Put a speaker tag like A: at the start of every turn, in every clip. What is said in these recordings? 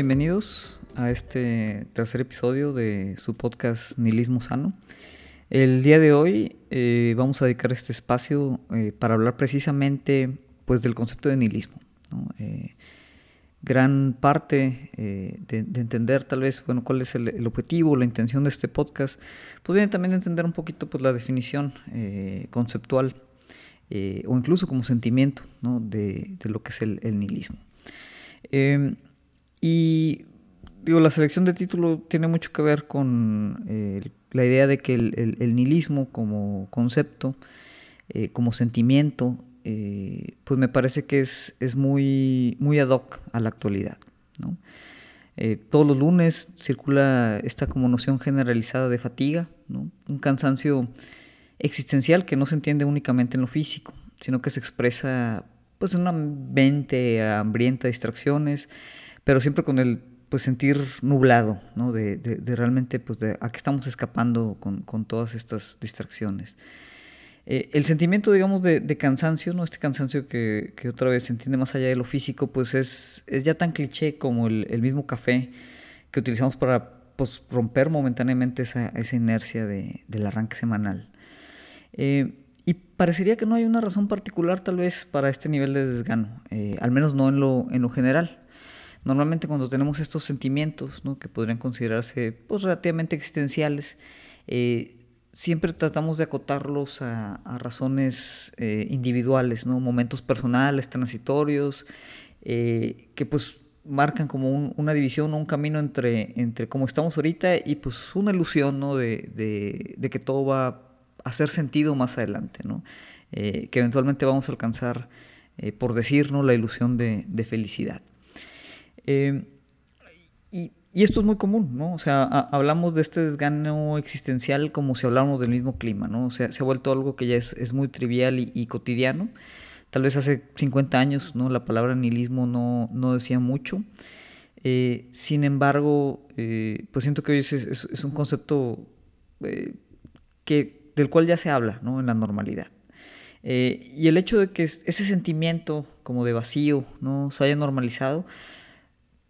A: Bienvenidos a este tercer episodio de su podcast Nihilismo Sano. El día de hoy eh, vamos a dedicar este espacio eh, para hablar precisamente pues, del concepto de nihilismo. Eh, gran parte de, entender tal vez bueno, cuál es el, objetivo, la intención de este podcast, pues viene también entender un poquito pues, la definición conceptual o incluso como sentimiento de, lo que es el, el nihilismo. Y digo, la selección de título tiene mucho que ver con eh, la idea de que el, nihilismo como concepto, eh, como sentimiento, eh, pues me parece que es, es, muy, muy ad hoc a la actualidad. todos los lunes circula esta como noción generalizada de fatiga, un cansancio existencial que no se entiende únicamente en lo físico, sino que se expresa pues en una mente hambrienta de distracciones, pero siempre con el pues sentir nublado, ¿no? De, de, realmente, pues de a qué estamos escapando con, con todas estas distracciones. Eh, el sentimiento, digamos, de, de, cansancio, ¿no? Este cansancio que, que, otra vez se entiende más allá de lo físico, pues es, es ya tan cliché como el, el, mismo café que utilizamos para pues, romper momentáneamente esa, esa inercia de, del arranque semanal. Eh, y parecería que no hay una razón particular tal vez para este nivel de desgano, eh, al menos no en lo, en lo general. Normalmente cuando tenemos estos sentimientos, que podrían considerarse pues, relativamente existenciales, eh, siempre tratamos de acotarlos a, razones eh, individuales, momentos personales, transitorios, eh, que pues marcan como una división o un camino entre, entre cómo estamos ahorita y pues una ilusión ¿no? de, que todo va a hacer sentido más adelante, ¿no? que eventualmente vamos a alcanzar, por decir, la ilusión de felicidad. Em, y, esto es muy común, ¿no? O sea, hablamos de este desgano existencial como si habláramos del mismo clima, ¿no? O sea, se ha vuelto algo que ya es, muy trivial y, cotidiano. Tal vez hace 50 años, ¿no? La palabra nihilismo no, decía mucho. Eh, sin embargo, eh, pues siento que hoy es, un concepto eh, que, del cual ya se habla, ¿no? En la normalidad. y el hecho de que ese sentimiento como de vacío, ¿no? Se haya normalizado,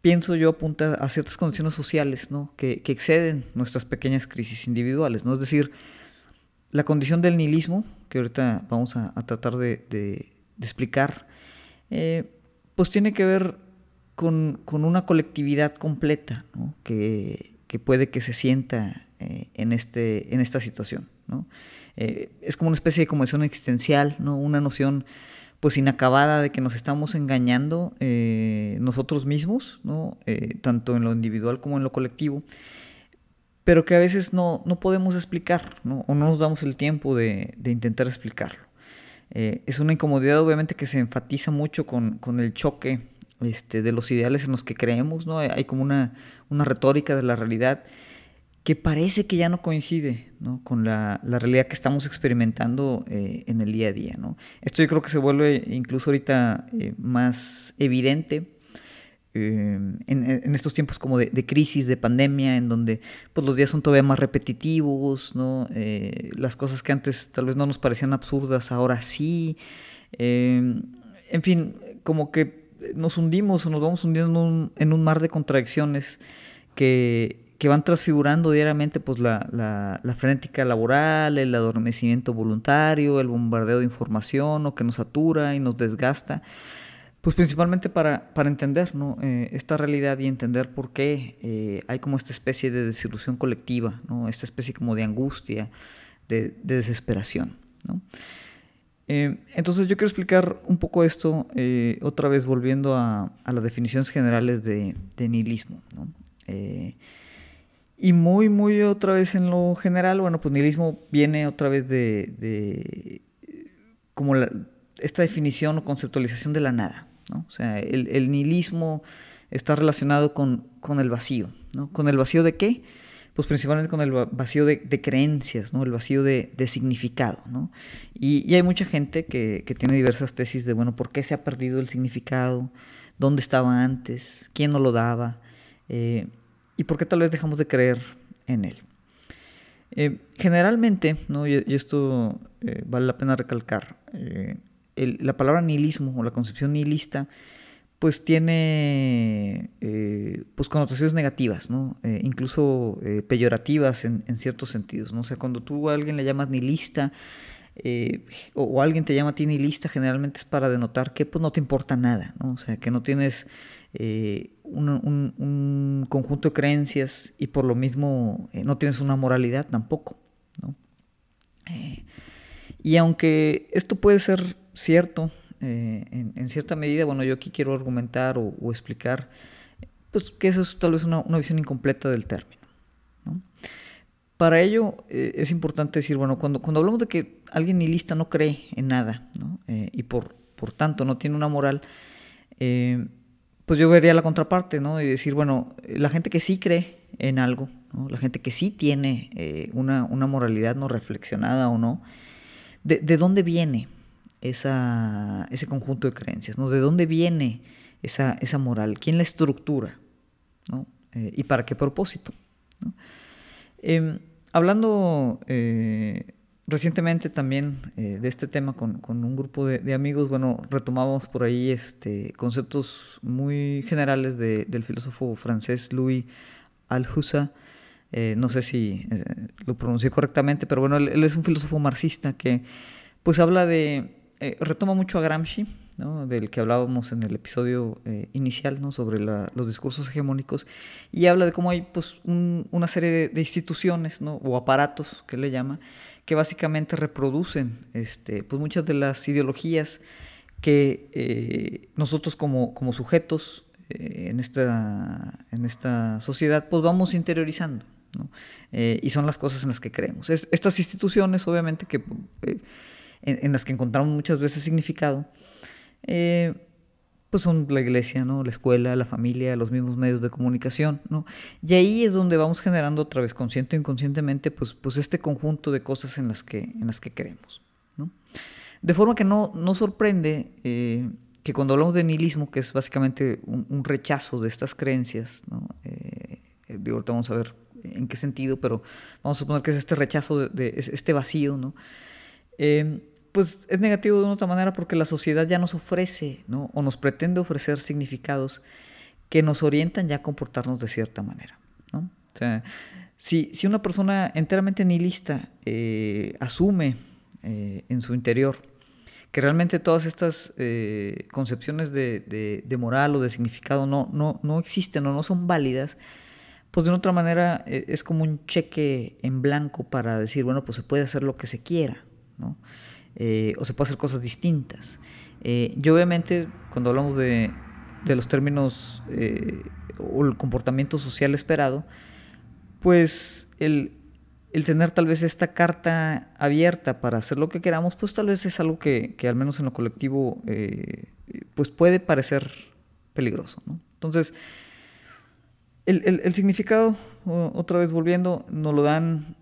A: pienso yo, apunta a ciertas condiciones sociales ¿no? que, exceden nuestras pequeñas crisis individuales. ¿no? Es decir, la condición del nihilismo, que ahorita vamos a, tratar de, explicar, eh, pues tiene que ver con, una colectividad completa ¿no? que, puede que se sienta eh, en, este, en esta situación. ¿no? Eh, es como una especie de conmoción existencial, ¿no? una noción pues inacabada de que nos estamos engañando eh, nosotros mismos, ¿no? Eh, tanto en lo individual como en lo colectivo, pero que a veces no, no podemos explicar, ¿no? o no nos damos el tiempo de, de intentar explicarlo. Eh, es una incomodidad obviamente que se enfatiza mucho con, con el choque este, de los ideales en los que creemos, ¿no? hay como una, una retórica de la realidad que parece que ya no coincide con la, realidad que estamos experimentando eh, en el día a día. ¿no? Esto yo creo que se vuelve incluso ahorita eh, más evidente eh, en, estos tiempos como de, crisis, de pandemia, en donde pues, los días son todavía más repetitivos, ¿no? las cosas que antes tal vez no nos parecían absurdas, ahora sí. en fin, como que nos hundimos o nos vamos hundiendo en un mar de contradicciones que que van transfigurando diariamente pues, la, la, frenética laboral, el adormecimiento voluntario, el bombardeo de información o que nos satura y nos desgasta, pues principalmente para, para entender ¿no? Eh, esta realidad y entender por qué eh, hay como esta especie de desilusión colectiva, ¿no? esta especie como de angustia, de, desesperación. ¿no? Eh, entonces yo quiero explicar un poco esto otra vez volviendo a, a, las definiciones generales de, de nihilismo. ¿no? Y muy, muy otra vez en lo general, bueno, pues nihilismo viene otra vez de, como esta definición o conceptualización de la nada. ¿no? O sea, el, nihilismo está relacionado con, con, el vacío. ¿no? ¿Con el vacío de qué? Pues principalmente con el vacío de, creencias, ¿no? el vacío de, significado. ¿no? Y, hay mucha gente que, que, tiene diversas tesis de, bueno, ¿por qué se ha perdido el significado? ¿Dónde estaba antes? ¿Quién no lo daba? Eh, y por qué tal vez dejamos de creer en él. Eh, generalmente, ¿no? y, esto eh, vale la pena recalcar, eh, la palabra nihilismo o la concepción nihilista pues tiene pues connotaciones negativas, ¿no? Incluso peyorativas en, ciertos sentidos, ¿no? O sea, cuando tú a alguien le llamas nihilista o, o, alguien te llama a ti nihilista, generalmente es para denotar que pues no te importa nada, ¿no? O sea, que no tienes un, un, conjunto de creencias y por lo mismo no tienes una moralidad tampoco, ¿no? y aunque esto puede ser cierto, eh, en, cierta medida, bueno, yo aquí quiero argumentar o, explicar, pues que eso es tal vez una, visión incompleta del término. Para ello eh, es importante decir, bueno, cuando, cuando hablamos de que alguien nihilista no cree en nada eh, y por, por tanto no tiene una moral, pues yo vería la contraparte, ¿no? Y decir, bueno, la gente que sí cree en algo, la gente que sí tiene una, una, moralidad no reflexionada o no, ¿de, de dónde viene? esa, ese conjunto de creencias, ¿no? ¿De dónde viene esa, esa moral? ¿Quién la estructura? ¿no? Eh, ¿Y para qué propósito? Em, hablando eh, recientemente también eh, de este tema con, con un grupo de, amigos, bueno, retomamos por ahí este, conceptos muy generales de, del filósofo francés Louis Althusser, no sé si lo pronuncié correctamente, pero bueno, él, es un filósofo marxista que pues habla de eh, retoma mucho a Gramsci, del que hablábamos en el episodio eh, inicial ¿no? sobre los discursos hegemónicos, y habla de cómo hay pues, una serie de, instituciones ¿no? o aparatos, que le llama, que básicamente reproducen este, pues, muchas de las ideologías que eh, nosotros como, como sujetos en, esta, en esta sociedad pues vamos interiorizando. y son las cosas en las que creemos. estas instituciones, obviamente, que en, las que encontramos muchas veces significado, eh, pues son la iglesia, ¿no? la escuela, la familia, los mismos medios de comunicación. ¿no? Y ahí es donde vamos generando otra vez, consciente o inconscientemente, pues, pues este conjunto de cosas en las que, en las que creemos. ¿no? De forma que no, no sorprende eh, que cuando hablamos de nihilismo, que es básicamente un, rechazo de estas creencias, ¿no? Eh, digo, ahorita vamos a ver en qué sentido, pero vamos a suponer que es este rechazo, de, de este vacío, ¿no? Pues es negativo de una otra manera porque la sociedad ya nos ofrece, ¿no? O nos pretende ofrecer significados que nos orientan ya a comportarnos de cierta manera, ¿no? O sea, si, si una persona enteramente nihilista eh, asume eh, en su interior que realmente todas estas eh, concepciones de, de, moral o de significado no, no, no existen o no son válidas, pues de una otra manera es como un cheque en blanco para decir, bueno, pues se puede hacer lo que se quiera, ¿no? Eh, o se puede hacer cosas distintas. Eh, y obviamente cuando hablamos de, los términos eh, o el comportamiento social esperado, pues el, tener tal vez esta carta abierta para hacer lo que queramos, pues tal vez es algo que, al menos en lo colectivo pues puede parecer peligroso. Entonces, el, el, significado, otra vez volviendo, nos lo dan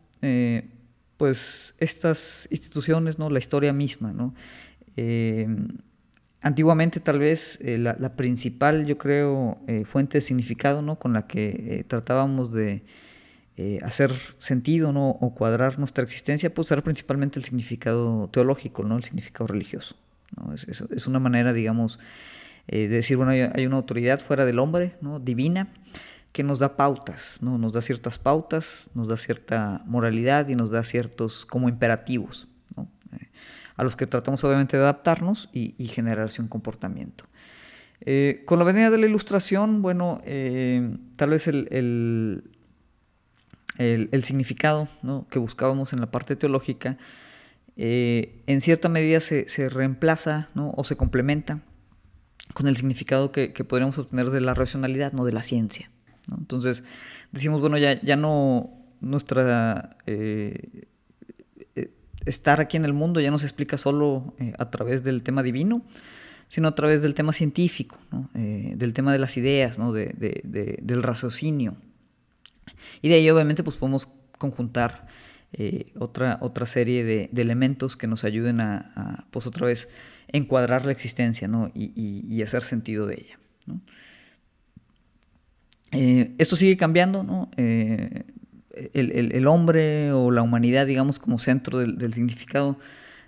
A: pues estas instituciones, ¿no? La historia misma, ¿no? Em, antiguamente tal vez eh, la, principal, yo creo, eh, fuente de significado, ¿no? Con la que eh, tratábamos de hacer sentido, ¿no? O cuadrar nuestra existencia, pues era principalmente el significado teológico, ¿no? El significado religioso, ¿no? Es, es, una manera, digamos, de decir, bueno, hay, hay, una autoridad fuera del hombre, ¿no? Divina, que nos da pautas, ¿no? Nos da ciertas pautas, nos da cierta moralidad y nos da ciertos como imperativos, eh, a los que tratamos obviamente de adaptarnos y, generarse un comportamiento. Eh, con la venida de la ilustración, bueno, eh, tal vez el, el, significado que buscábamos en la parte teológica, en cierta medida se, reemplaza o se complementa con el significado que, que podríamos obtener de la racionalidad, no de la ciencia. Entonces decimos, bueno, ya, ya no nuestra... Eh, eh, estar aquí en el mundo ya no se explica solo eh, a través del tema divino, sino a través del tema científico, del tema de las ideas, ¿no? del raciocinio. Y de ahí obviamente pues podemos conjuntar otra, otra serie de, elementos que nos ayuden a, pues otra vez encuadrar la existencia y, hacer sentido de ella. Eh, esto sigue cambiando, ¿no? Eh, el, hombre o la humanidad, digamos, como centro del, significado,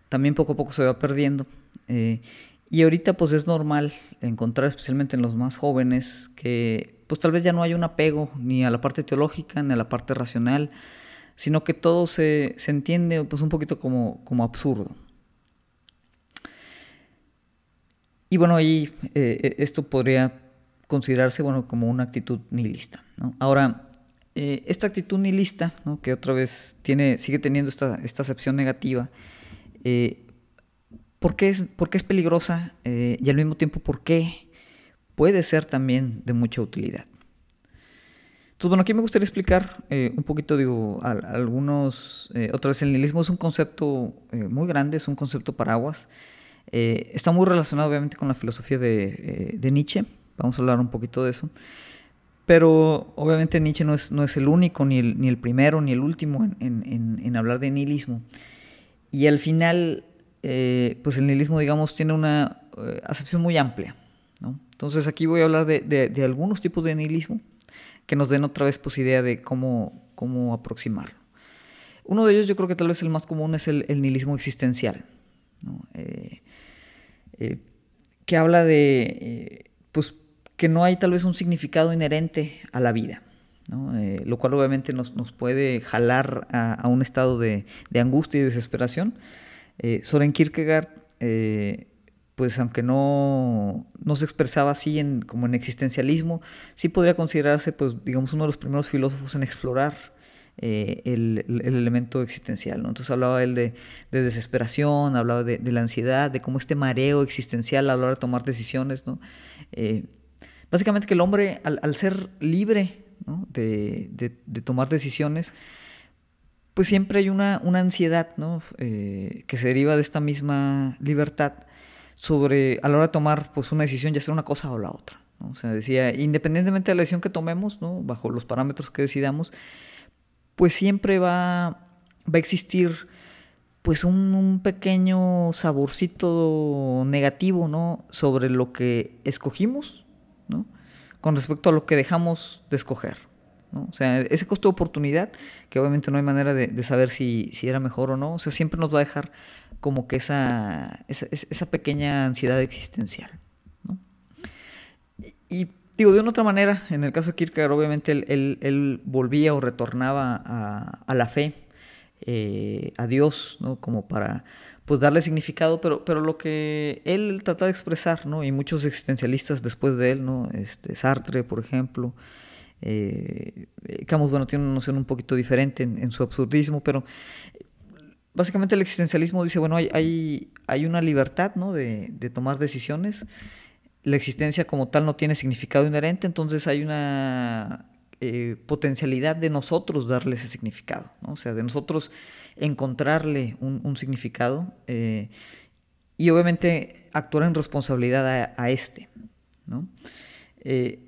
A: también poco a poco se va perdiendo. Eh, Y ahorita pues es normal encontrar, especialmente en los más jóvenes, que pues tal vez ya no hay un apego ni a la parte teológica ni a la parte racional, sino que todo se, se entiende pues un poquito como, como absurdo. Y bueno, ahí eh, esto podría considerarse bueno, como una actitud nihilista. Ahora, eh, esta actitud nihilista, que otra vez tiene, sigue teniendo esta, esta acepción negativa, eh, ¿por, qué es, por, es, peligrosa y al mismo tiempo por qué puede ser también de mucha utilidad? Entonces, bueno, aquí me gustaría explicar un poquito, digo, algunos, otra vez el nihilismo es un concepto muy grande, es un concepto paraguas, eh, está muy relacionado obviamente con la filosofía eh, de, Nietzsche, vamos a hablar un poquito de eso, pero obviamente Nietzsche no es, no es el único, ni el, ni el primero, ni el último en, hablar de nihilismo. Y al final, eh, pues el nihilismo, digamos, tiene una acepción muy amplia. Entonces aquí voy a hablar de, algunos tipos de nihilismo que nos den otra vez pues idea de cómo, cómo aproximarlo. Uno de ellos yo creo que tal vez el más común es el, nihilismo existencial. ¿no? Eh, que habla de eh, que no hay tal vez un significado inherente a la vida. Eh, lo cual obviamente nos, puede jalar a, un estado de, angustia y desesperación. Soren Kierkegaard, pues aunque no, no, se expresaba así en, como en existencialismo, sí podría considerarse, pues digamos, uno de los primeros filósofos en explorar eh, el, elemento existencial. ¿no? Entonces hablaba él de, desesperación, hablaba de, la ansiedad, de cómo este mareo existencial a la hora de tomar decisiones. ¿no? Básicamente que el hombre, al, ser libre de, tomar decisiones, pues siempre hay una, ansiedad ¿no? Eh, que se deriva de esta misma libertad sobre a la hora de tomar pues, una decisión, ya sea una cosa o la otra. O sea, decía, independientemente de la decisión que tomemos, ¿no? bajo los parámetros que decidamos, pues siempre va, va a existir pues un, pequeño saborcito negativo, ¿no? Sobre lo que escogimos, ¿no? Con respecto a lo que dejamos de escoger. O sea, ese costo de oportunidad, que obviamente no hay manera de, saber si, si, era mejor o no, o sea, siempre nos va a dejar como que esa, esa, pequeña ansiedad existencial, y Digo, de una otra manera, en el caso de Kierkegaard, obviamente él, volvía o retornaba a, la fe, eh, a Dios, ¿no? Como para pues darle significado, pero, pero lo que él trataba de expresar, ¿no? Y muchos existencialistas después de él, ¿no? Este, Sartre, por ejemplo, eh, Camus, bueno, tiene una noción un poquito diferente en, su absurdismo, pero básicamente el existencialismo dice, bueno, hay, hay, hay una libertad, ¿no? De, de tomar decisiones la existencia como tal no tiene significado inherente, entonces hay una eh, potencialidad de nosotros darle ese significado, o sea, de nosotros encontrarle un, significado eh, y obviamente actuar en responsabilidad a, este. ¿no? Eh,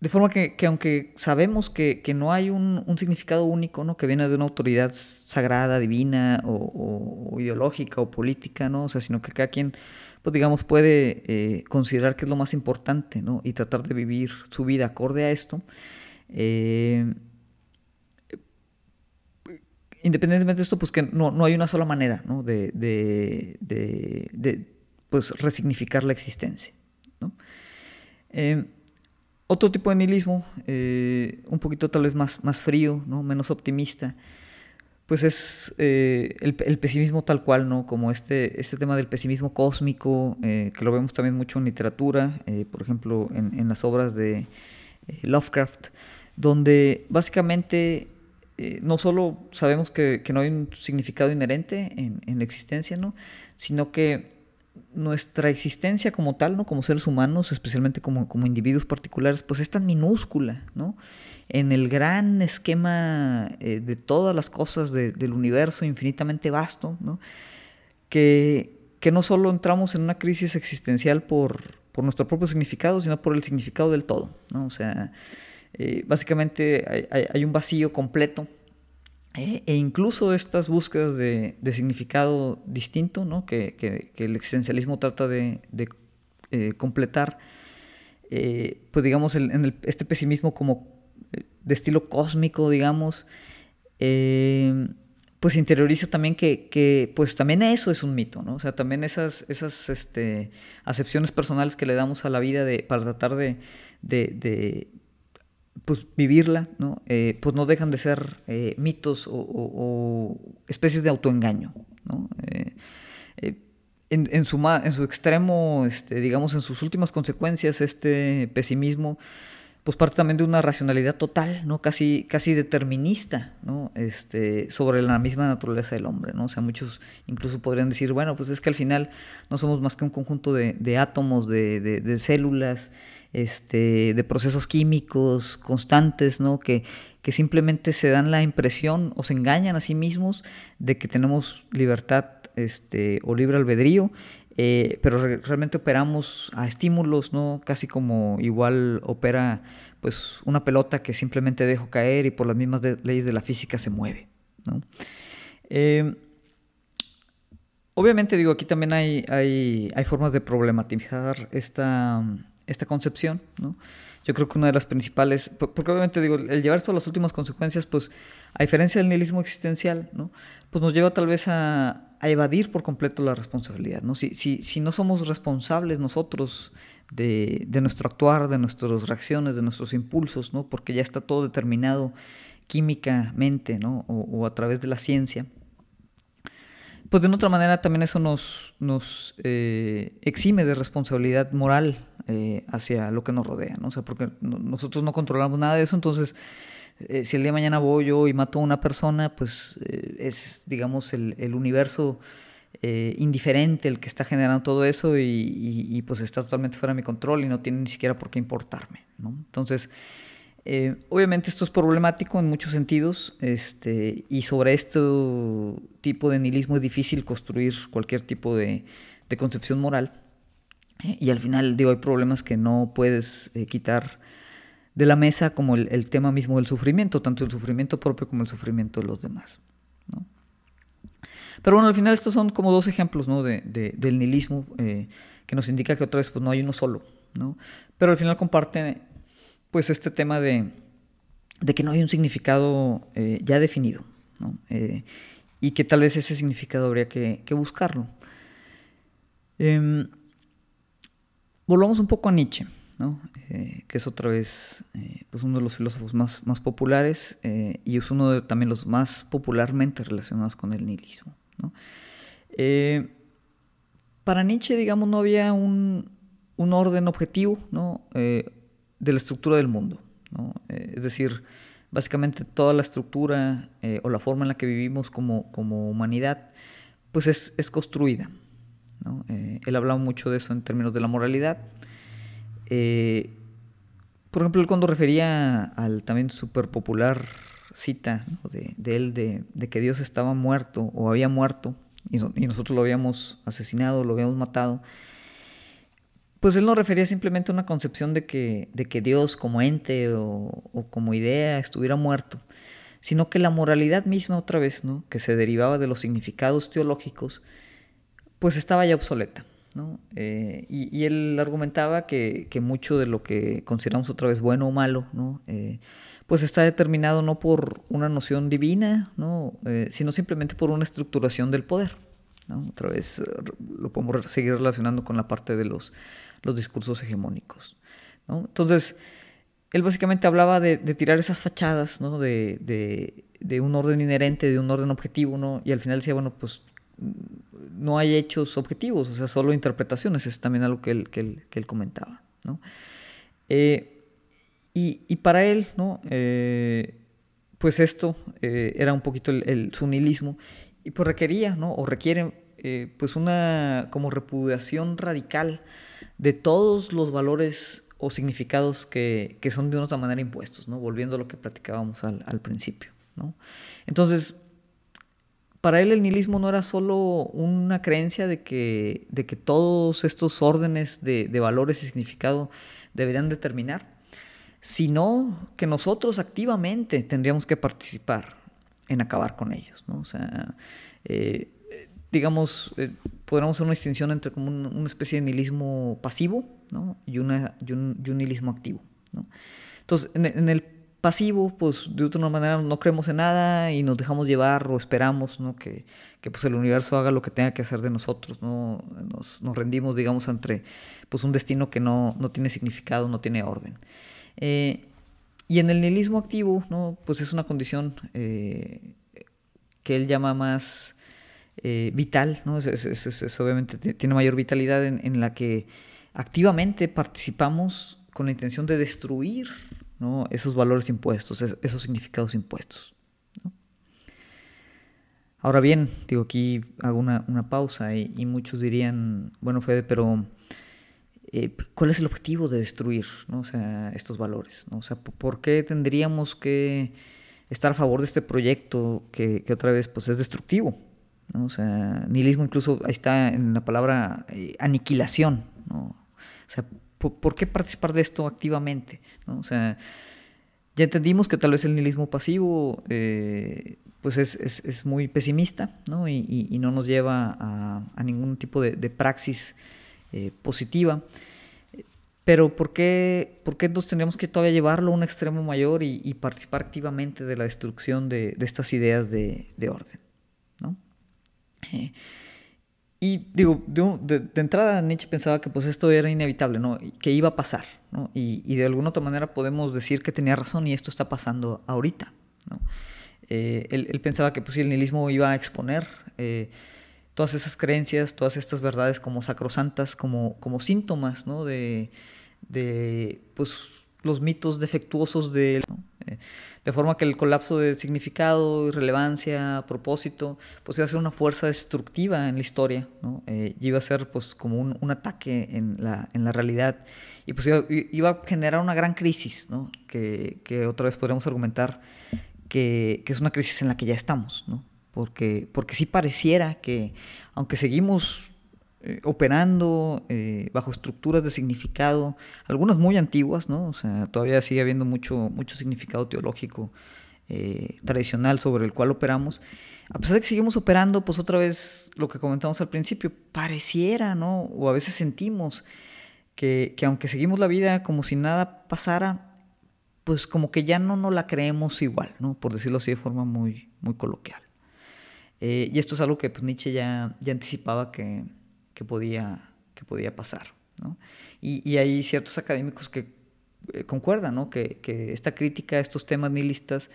A: de forma que, aunque sabemos que, no hay un, significado único, ¿no? Que viene de una autoridad sagrada, divina o, ideológica o política, ¿no? O sea, sino que cada quien pues digamos, puede considerar que es lo más importante, ¿no? Y tratar de vivir su vida acorde a esto. Eh, independientemente de esto, pues que no, hay una sola manera, ¿no? De, pues, resignificar la existencia, eh, otro tipo de nihilismo, un poquito tal vez más, más frío, ¿no? menos optimista, pues es eh, el, pesimismo tal cual, ¿no? Como este, este tema del pesimismo cósmico, eh, que lo vemos también mucho en literatura, eh, por ejemplo, en, las obras de Lovecraft, donde básicamente no solo sabemos que, no hay un significado inherente en, en, la existencia, ¿no? Sino que nuestra existencia como tal, ¿no? Como seres humanos, especialmente como, como individuos particulares, pues es tan minúscula, ¿no? En el gran esquema eh, de todas las cosas del universo infinitamente vasto, ¿no? Que, que, no solo entramos en una crisis existencial por, por, nuestro propio significado, sino por el significado del todo, ¿no? O sea, eh, básicamente hay un vacío completo e, e incluso estas búsquedas de, significado distinto ¿no? que, el existencialismo trata de, eh, completar, eh, pues digamos, en este pesimismo como eh, de estilo cósmico, digamos, pues interioriza también que, pues también eso es un mito, ¿no? O sea, también esas, esas este, acepciones personales que le damos a la vida de, para tratar de, pues vivirla, ¿no? Eh, pues no dejan de ser eh, mitos o, especies de autoengaño, ¿no? Eh, en, su, en su extremo, este, digamos, en sus últimas consecuencias, este pesimismo pues parte también de una racionalidad total, ¿no? Casi, casi determinista, ¿no? Este, sobre la misma naturaleza del hombre, ¿no? O sea, muchos incluso podrían decir, bueno, pues es que al final no somos más que un conjunto de, átomos, de, células, este, de procesos químicos constantes, ¿no? Que, que simplemente se dan la impresión o se engañan a sí mismos de que tenemos libertad este, o libre albedrío eh, pero realmente operamos a estímulos, ¿no? Casi como igual opera pues una pelota que simplemente dejo caer y por las mismas leyes de la física se mueve, ¿no? Eh, obviamente digo, aquí también hay, hay, hay formas de problematizar esta, esta concepción, ¿no? Yo creo que una de las principales, porque obviamente digo, el llevar esto a las últimas consecuencias, pues a diferencia del nihilismo existencial, ¿no? Pues nos lleva tal vez a, a evadir por completo la responsabilidad. ¿no? Si, si, si no somos responsables nosotros de, de, nuestro actuar, de nuestras reacciones, de nuestros impulsos, ¿no? porque ya está todo determinado químicamente ¿no? o, a través de la ciencia, pues de otra manera también eso nos, nos eh, exime de responsabilidad moral eh, hacia lo que nos rodea, ¿no? O sea, porque nosotros no controlamos nada de eso, entonces eh, si el día de mañana voy yo y mato a una persona, pues eh, es, digamos, el, universo indiferente el que está generando todo eso y, pues está totalmente fuera de mi control y no tiene ni siquiera por qué importarme. Entonces, obviamente esto es problemático en muchos sentidos este, y sobre este tipo de nihilismo es difícil construir cualquier tipo de concepción moral. Y al final, digo, hay problemas que no puedes quitar de la mesa como el, tema mismo del sufrimiento, tanto el sufrimiento propio como el sufrimiento de los demás. Pero bueno, al final estos son como dos ejemplos ¿no? de, del nihilismo eh, que nos indica que otra vez pues, no hay uno solo. ¿no? Pero al final comparte pues, este tema de, de que no hay un significado eh, ya definido ¿no? Eh, y que tal vez ese significado habría que, que buscarlo. Volvamos un poco a Nietzsche. Eh, que es otra vez eh, pues uno de los filósofos más, populares eh, y es uno de también los más popularmente relacionados con el nihilismo. para Nietzsche, digamos, no había un, orden objetivo de la estructura del mundo. es decir, básicamente toda la estructura o la forma en la que vivimos como, humanidad, pues es, es construida. Él hablaba mucho de eso en términos de la moralidad. Eh, por ejemplo, él cuando refería al también súper popular cita de, él de, que Dios estaba muerto o había muerto y, nosotros lo habíamos asesinado, lo habíamos matado, pues él no refería simplemente a una concepción de que, de que Dios como ente o, o, como idea estuviera muerto, sino que la moralidad misma otra vez, ¿no? que se derivaba de los significados teológicos, pues estaba ya obsoleta. Eh, y, él argumentaba que, mucho de lo que consideramos otra vez bueno o malo, ¿no? Eh, pues está determinado no por una noción divina, ¿no? Eh, sino simplemente por una estructuración del poder. Otra vez lo podemos seguir relacionando con la parte de los, los discursos hegemónicos. Entonces, él básicamente hablaba de, tirar esas fachadas de, de, de, un orden inherente, de un orden objetivo, ¿no? y al final decía, bueno, pues no hay hechos objetivos, o sea, solo interpretaciones, es también algo que él, que él, comentaba. ¿no? Eh, y, para él, ¿no? Eh, pues esto eh, era un poquito el, el, su nihilismo, y pues requería, ¿no? o requiere, pues una como repudiación radical de todos los valores o significados que, que, son de una otra manera impuestos, ¿no? volviendo a lo que platicábamos al, al principio. ¿no? Entonces, para él el nihilismo no era solo una creencia de que, de que todos estos órdenes de, valores y significado deberían determinar, sino que nosotros activamente tendríamos que participar en acabar con ellos. ¿no? O sea, eh, digamos, eh, podríamos hacer una distinción entre como una especie de nihilismo pasivo ¿no? y, una, y, un, nihilismo activo. ¿no? Entonces, en, el pasivo, pues de otra manera no creemos en nada y nos dejamos llevar o esperamos ¿no? que, que pues el universo haga lo que tenga que hacer de nosotros, ¿no? nos, nos rendimos, digamos, entre pues un destino que no, no tiene significado, no tiene orden. Eh, y en el nihilismo activo, ¿no? pues es una condición eh, que él llama más eh, vital, ¿no? Obviamente tiene mayor vitalidad en, en la que activamente participamos con la intención de destruir esos valores impuestos, esos significados impuestos. Ahora bien, digo, aquí hago una, pausa y, muchos dirían, bueno, Fede, pero eh, ¿cuál es el objetivo de destruir ¿no? sea, estos valores? ¿no? Sea, ¿por qué tendríamos que estar a favor de este proyecto que, otra vez pues, es destructivo? ¿no? O sea, nihilismo incluso ahí está en la palabra eh, aniquilación. ¿no? ¿Por, qué participar de esto activamente? O sea, ya entendimos que tal vez el nihilismo pasivo eh, pues es, muy pesimista ¿no? Y, no nos lleva a, ningún tipo de, praxis eh, positiva. Pero ¿por qué, ¿por qué entonces tendríamos que todavía llevarlo a un extremo mayor y, participar activamente de la destrucción de, estas ideas de, orden? ¿no? Eh, y digo, de, entrada Nietzsche pensaba que pues esto era inevitable, ¿no? que iba a pasar. ¿no? Y, de alguna otra manera podemos decir que tenía razón y esto está pasando ahorita. ¿no? Eh, él, pensaba que pues, el nihilismo iba a exponer eh, todas esas creencias, todas estas verdades como sacrosantas, como, como síntomas ¿no? de, de pues, los mitos defectuosos de él. Eh, de forma que el colapso de significado, relevancia, propósito, pues iba a ser una fuerza destructiva en la historia, ¿no? Eh, iba a ser pues como un, ataque en la, en la, realidad y pues iba, a generar una gran crisis, ¿no? que, que, otra vez podríamos argumentar que, que, es una crisis en la que ya estamos, ¿no? porque, porque sí pareciera que aunque seguimos eh, operando eh, bajo estructuras de significado, algunas muy antiguas, ¿no? O sea, todavía sigue habiendo mucho, mucho significado teológico eh, tradicional sobre el cual operamos. A pesar de que seguimos operando, pues otra vez lo que comentamos al principio, pareciera, ¿no? O a veces sentimos que, que aunque seguimos la vida como si nada pasara, pues como que ya no nos la creemos igual, ¿no? Por decirlo así de forma muy, muy coloquial. y esto es algo que pues, Nietzsche ya, ya anticipaba que, que podía, que podía pasar. ¿no? Y, y, hay ciertos académicos que eh, concuerdan ¿no? que, que, esta crítica a estos temas nihilistas,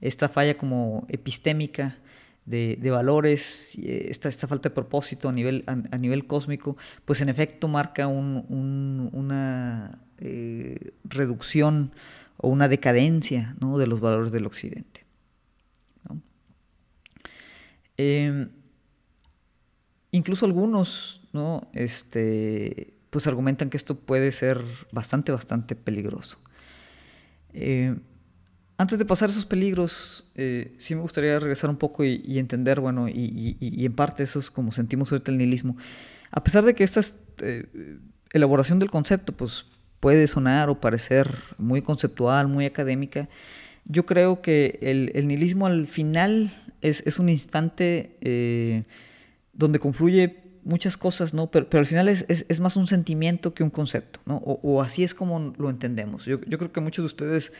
A: esta falla como epistémica de, de valores, eh, esta, esta, falta de propósito a nivel, a, nivel cósmico, pues en efecto marca un, un, una eh, reducción o una decadencia ¿no? de los valores del occidente. Eh, incluso algunos ¿no? Este, pues argumentan que esto puede ser bastante, bastante peligroso. Eh, antes de pasar esos peligros, eh, sí me gustaría regresar un poco y, entender, bueno, y, en parte eso es como sentimos ahorita el nihilismo. A pesar de que esta eh, elaboración del concepto, pues puede sonar o parecer muy conceptual, muy académica, yo creo que el, nihilismo al final es, es un instante donde confluye muchas cosas, ¿no? Pero, pero al final es, es, es, más un sentimiento que un concepto, ¿no? O, o así es como lo entendemos. Yo, yo, creo que muchos de ustedes,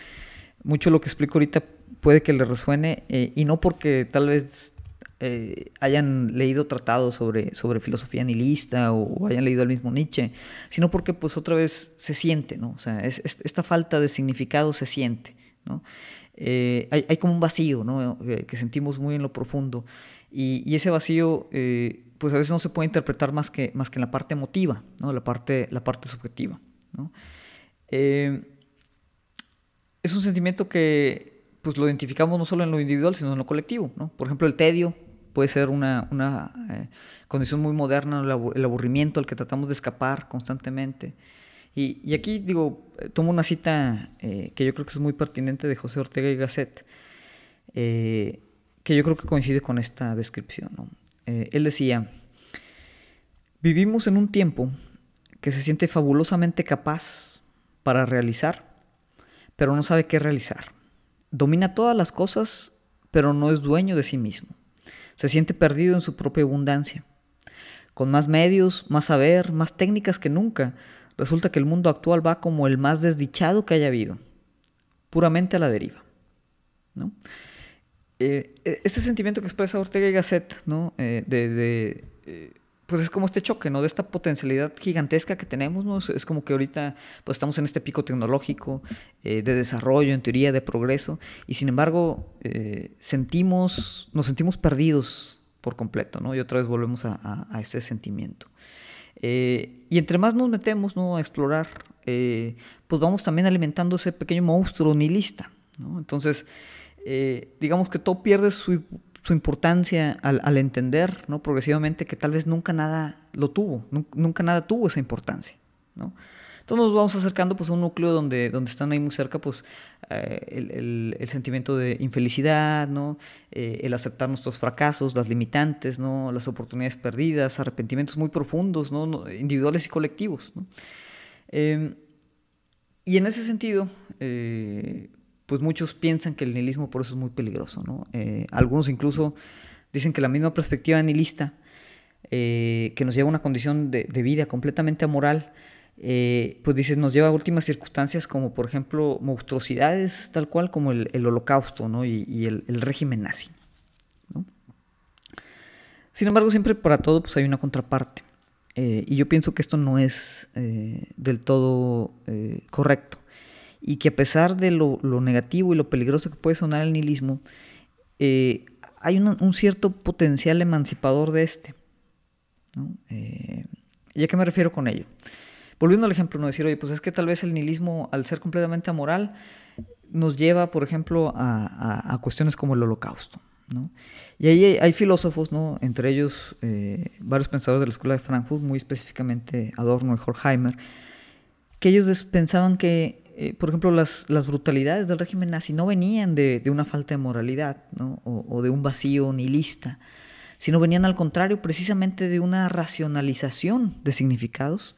A: mucho lo que explico ahorita puede que les resuene, eh, y no porque tal vez eh, hayan leído tratados sobre, sobre filosofía nihilista o, hayan leído el mismo Nietzsche, sino porque pues otra vez se siente, ¿no? O sea, es, esta falta de significado se siente, ¿no? Eh, hay, hay, como un vacío, ¿no? que sentimos muy en lo profundo. Y, y ese vacío pues a veces no se puede interpretar más que, más que en la parte emotiva, ¿no? la, parte, la parte subjetiva. Eh, es un sentimiento que pues, lo identificamos no solo en lo individual, sino en lo colectivo. Por ejemplo, el tedio puede ser una, una eh, condición muy moderna, el aburrimiento al que tratamos de escapar constantemente. Y, aquí digo, eh, tomo una cita que yo creo que es muy pertinente de José Ortega y Gasset, que yo creo que coincide con esta descripción. Eh, él decía, vivimos en un tiempo que se siente fabulosamente capaz para realizar, pero no sabe qué realizar. Domina todas las cosas, pero no es dueño de sí mismo. Se siente perdido en su propia abundancia. Con más medios, más saber, más técnicas que nunca, resulta que el mundo actual va como el más desdichado que haya habido. puramente a la deriva. ¿no? Este sentimiento que expresa Ortega y Gasset, ¿no? Eh, eh, pues es como este choque, ¿no? De esta potencialidad gigantesca que tenemos, ¿no? Es, como que ahorita pues estamos en este pico tecnológico de desarrollo, en teoría, de progreso, y sin embargo sentimos, nos sentimos perdidos por completo, ¿no? Y otra vez volvemos a, ese sentimiento. y entre más nos metemos. A explorar, pues vamos también alimentando ese pequeño monstruo nihilista, ¿no? Entonces, eh, digamos que todo pierde su, importancia al, entender ¿no? progresivamente que tal vez nunca nada lo tuvo, nunca nada tuvo esa importancia. ¿no? Entonces nos vamos acercando pues, a un núcleo donde, donde están ahí muy cerca pues, eh, el, sentimiento de infelicidad, ¿no? Eh, el aceptar nuestros fracasos, las limitantes, ¿no? las oportunidades perdidas, arrepentimientos muy profundos, ¿no? individuales y colectivos. Em, y en ese sentido, pues muchos piensan que el nihilismo por eso es muy peligroso. ¿no? Eh, algunos incluso dicen que la misma perspectiva nihilista, eh, que nos lleva a una condición de, vida completamente amoral, eh, pues dice, nos lleva a últimas circunstancias como por ejemplo monstruosidades tal cual como el, holocausto ¿no? y, el, régimen nazi. Sin embargo, siempre para todo pues hay una contraparte. y yo pienso que esto no es del todo correcto y que a pesar de lo, negativo y lo peligroso que puede sonar el nihilismo, eh, hay un, cierto potencial emancipador de este. Eh, ¿Y a qué me refiero con ello? Volviendo al ejemplo, no decir, oye, pues es que tal vez el nihilismo, al ser completamente amoral, nos lleva, por ejemplo, a, cuestiones como el holocausto. Y ahí hay, filósofos, ¿no? entre ellos eh, varios pensadores de la Escuela de Frankfurt, muy específicamente Adorno y Horkheimer, que ellos pensaban que eh, por ejemplo, las, las, brutalidades del régimen nazi no venían de, de una falta de moralidad ¿no? o, de un vacío nihilista, sino venían al contrario precisamente de una racionalización de significados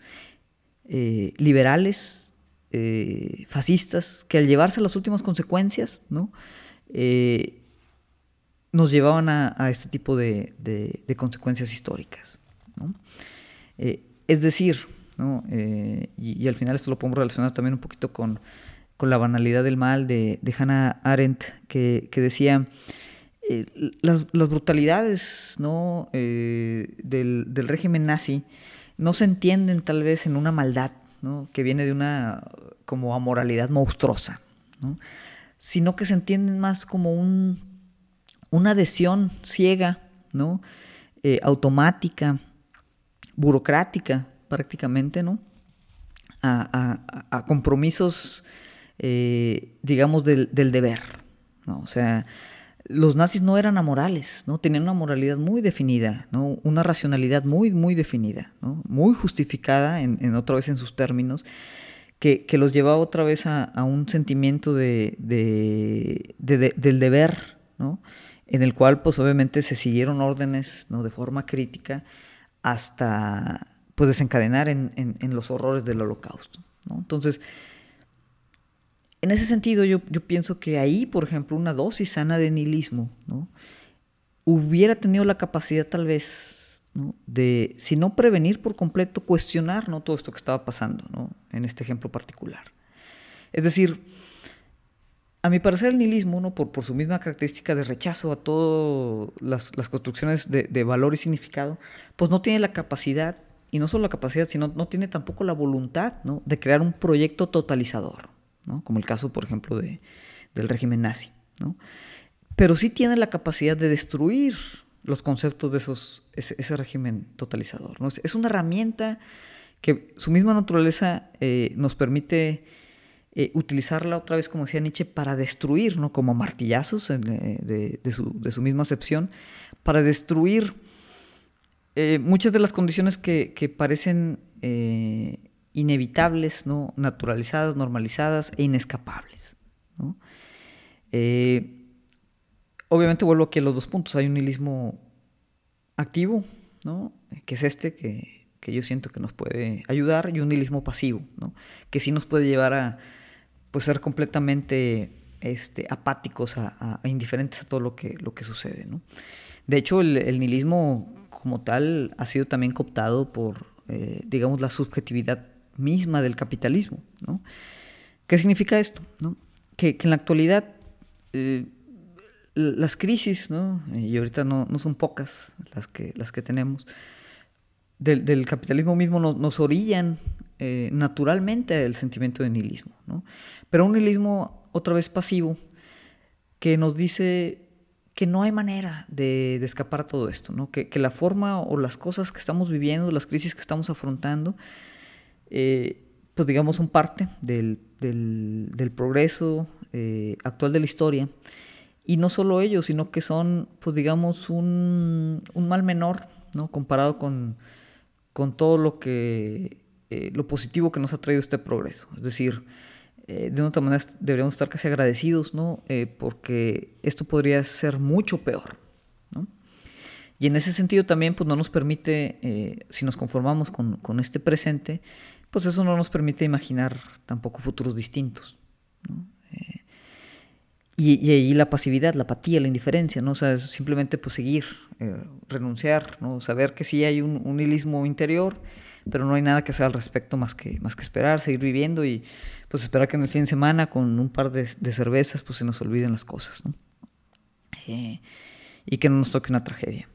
A: eh, liberales, eh, fascistas, que al llevarse las últimas consecuencias, ¿no? nos llevaban a, a este tipo de, de, consecuencias históricas. es decir, eh, y, al final esto lo podemos relacionar también un poquito con, la banalidad del mal de, Hannah Arendt, que, decía, eh, las, brutalidades ¿no? Eh, del, régimen nazi no se entienden tal vez en una maldad que viene de una como amoralidad monstruosa, sino que se entienden más como un, una adhesión ciega, ¿no? automática, burocrática prácticamente, ¿no? A, compromisos, eh, digamos, del, deber, ¿no? O sea, los nazis no eran amorales, ¿no? Tenían una moralidad muy definida, ¿no? Una racionalidad muy, muy definida, ¿no? Muy justificada, en, otra vez en sus términos, que, los llevaba otra vez a, un sentimiento de, del deber, ¿no? En el cual, pues, obviamente se siguieron órdenes, ¿no? De forma crítica hasta pues desencadenar en, los horrores del holocausto. Entonces, en ese sentido yo, pienso que ahí, por ejemplo, una dosis sana de nihilismo ¿no? hubiera tenido la capacidad tal vez de, si no prevenir por completo, cuestionar ¿no? todo esto que estaba pasando ¿no? en este ejemplo particular. Es decir, a mi parecer el nihilismo, ¿no? por, por su misma característica de rechazo a todas las, construcciones de, de, valor y significado, pues no tiene la capacidad y no solo la capacidad, sino no tiene tampoco la voluntad de crear un proyecto totalizador, ¿no? como el caso, por ejemplo, de, del régimen nazi. ¿no? Pero sí tiene la capacidad de destruir los conceptos de esos, ese, régimen totalizador. ¿no? Es una herramienta que su misma naturaleza eh, nos permite eh, utilizarla otra vez, como decía Nietzsche, para destruir, ¿no? como martillazos eh, de, de, su, de, su, misma acepción, para destruir eh, muchas de las condiciones que, parecen eh, inevitables, ¿no? naturalizadas, normalizadas e inescapables. Eh, obviamente vuelvo aquí a los dos puntos. Hay un nihilismo activo, ¿no? que es este, que, yo siento que nos puede ayudar, y un nihilismo pasivo, ¿no? que sí nos puede llevar a pues, ser completamente este, apáticos, a, indiferentes a todo lo que, lo que sucede. De hecho, el nihilismo como tal ha sido también cooptado por, eh, digamos, la subjetividad misma del capitalismo. ¿no? ¿Qué significa esto? que, en la actualidad eh, las crisis, ¿no? y ahorita no, no, son pocas las que, las que tenemos, del, del capitalismo mismo nos, nos orillan eh, naturalmente el sentimiento de nihilismo, ¿no? pero un nihilismo otra vez pasivo que nos dice que no hay manera de, escapar a todo esto, ¿no? que, la forma o las cosas que estamos viviendo, las crisis que estamos afrontando, eh, pues digamos son parte del, progreso eh, actual de la historia. Y no solo ellos, sino que son, pues digamos, un, mal menor, ¿no? Comparado con, con todo lo que, eh, lo positivo que nos ha traído este progreso. Es decir, eh, de otra manera deberíamos estar casi agradecidos, ¿no? Eh, porque esto podría ser mucho peor, ¿no? Y en ese sentido también, pues no nos permite, si nos conformamos con, con, este presente, pues eso no nos permite imaginar tampoco futuros distintos, ¿no? Y, ahí la pasividad, la apatía, la indiferencia, ¿no? O sea, simplemente pues seguir, eh, renunciar, ¿no? Saber que sí hay un, un hilismo interior, pero no hay nada que hacer al respecto más que, más que esperar, seguir viviendo y pues esperar que en el fin de semana con un par de, cervezas pues se nos olviden las cosas, ¿no? Eh, y que no nos toque una tragedia.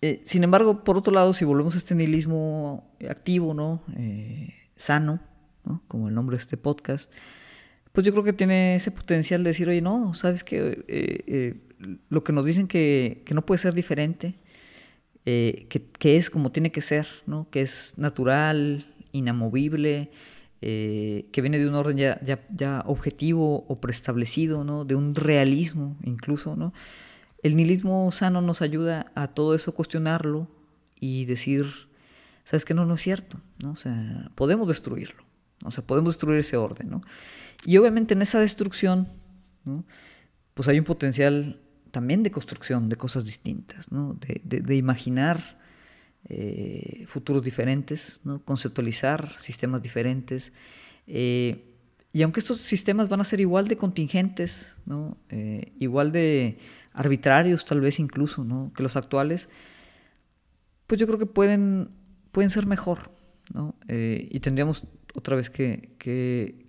A: Eh, sin embargo, por otro lado, si volvemos a este nihilismo activo, ¿no? sano, ¿no? Como el nombre de este podcast, pues yo creo que tiene ese potencial de decir, oye, no, sabes que eh, eh, lo que nos dicen que, que, no puede ser diferente, eh, que, que, es como tiene que ser, ¿no? que es natural, inamovible, que viene de un orden ya, ya, ya, objetivo o preestablecido, ¿no? de un realismo incluso. ¿no? El nihilismo sano nos ayuda a todo eso cuestionarlo y decir, sabes que no, no es cierto, ¿no? o sea, podemos destruirlo. O sea, podemos destruir ese orden, ¿no? Y obviamente en esa destrucción, ¿no? pues hay un potencial también de construcción de cosas distintas, ¿no? de, imaginar eh, futuros diferentes, conceptualizar sistemas diferentes. Eh, y aunque estos sistemas van a ser igual de contingentes. Eh, igual de arbitrarios tal vez incluso que los actuales, pues yo creo que pueden, pueden ser mejor. y tendríamos otra vez que,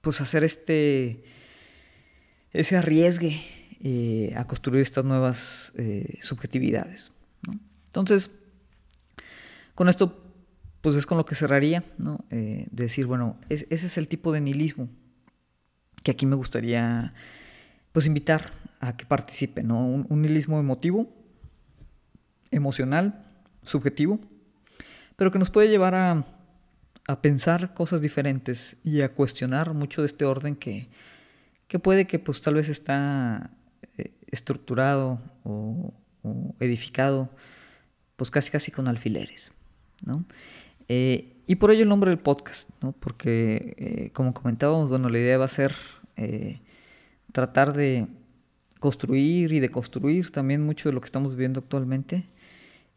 A: pues hacer este, ese arriesgue a construir estas nuevas subjetividades. Entonces, con esto, pues es con lo que cerraría, ¿no? Eh, de decir, bueno, ese es el tipo de nihilismo que aquí me gustaría, pues, invitar a que participe, ¿no? Un, un nihilismo emotivo, emocional, subjetivo, pero que nos puede llevar a a pensar cosas diferentes y a cuestionar mucho de este orden que, que puede que pues tal vez está eh, estructurado o, edificado pues casi casi con alfileres, Eh, y por ello el nombre del podcast, ¿no? Porque eh, como comentábamos, bueno, la idea va a ser tratar de construir y de construir también mucho de lo que estamos viviendo actualmente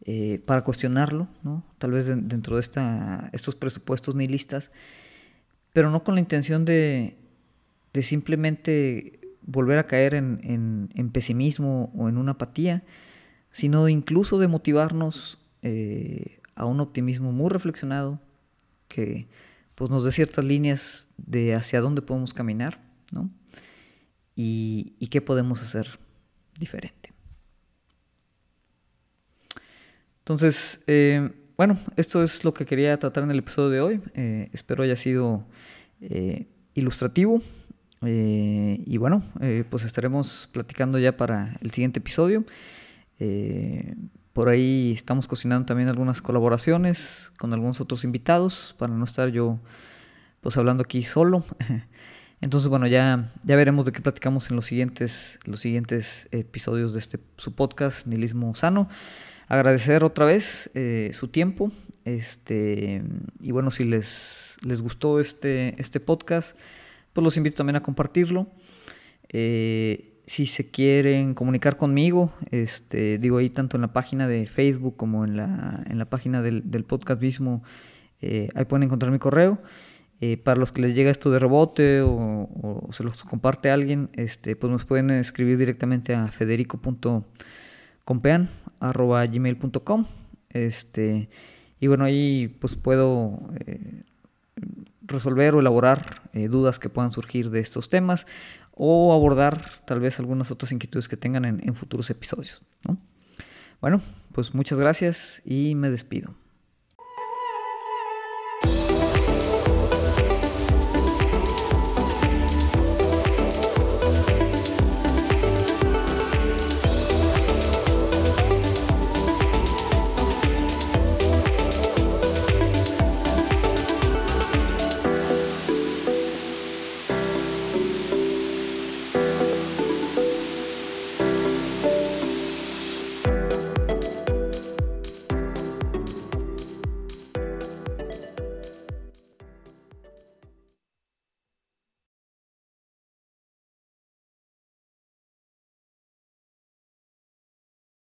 A: eh, para cuestionarlo, ¿no? tal vez dentro de esta, estos presupuestos nihilistas, pero no con la intención de, de simplemente volver a caer en, en, pesimismo o en una apatía, sino incluso de motivarnos eh, a un optimismo muy reflexionado que pues, nos dé ciertas líneas de hacia dónde podemos caminar ¿no? y, qué podemos hacer diferente. Entonces, eh, bueno, esto es lo que quería tratar en el episodio de hoy. Eh, espero haya sido eh, ilustrativo. y bueno, pues estaremos platicando ya para el siguiente episodio. Por ahí estamos cocinando también algunas colaboraciones con algunos otros invitados para no estar yo pues hablando aquí solo. Entonces, bueno, ya, ya veremos de qué platicamos en los siguientes, los siguientes episodios de este su podcast, Nihilismo Sano agradecer otra vez eh, su tiempo. Este, y bueno, si les, les gustó este, este podcast, pues los invito también a compartirlo. Eh, si se quieren comunicar conmigo, este, digo ahí tanto en la página de Facebook como en la, en la página del, podcast mismo, eh, ahí pueden encontrar mi correo. para los que les llega esto de rebote o, se los comparte alguien, este, pues nos pueden escribir directamente a federico.com compean arroba gmail.com este y bueno ahí pues puedo eh, resolver o elaborar eh, dudas que puedan surgir de estos temas o abordar tal vez algunas otras inquietudes que tengan en, futuros episodios. ¿no? Bueno, pues muchas gracias y me despido.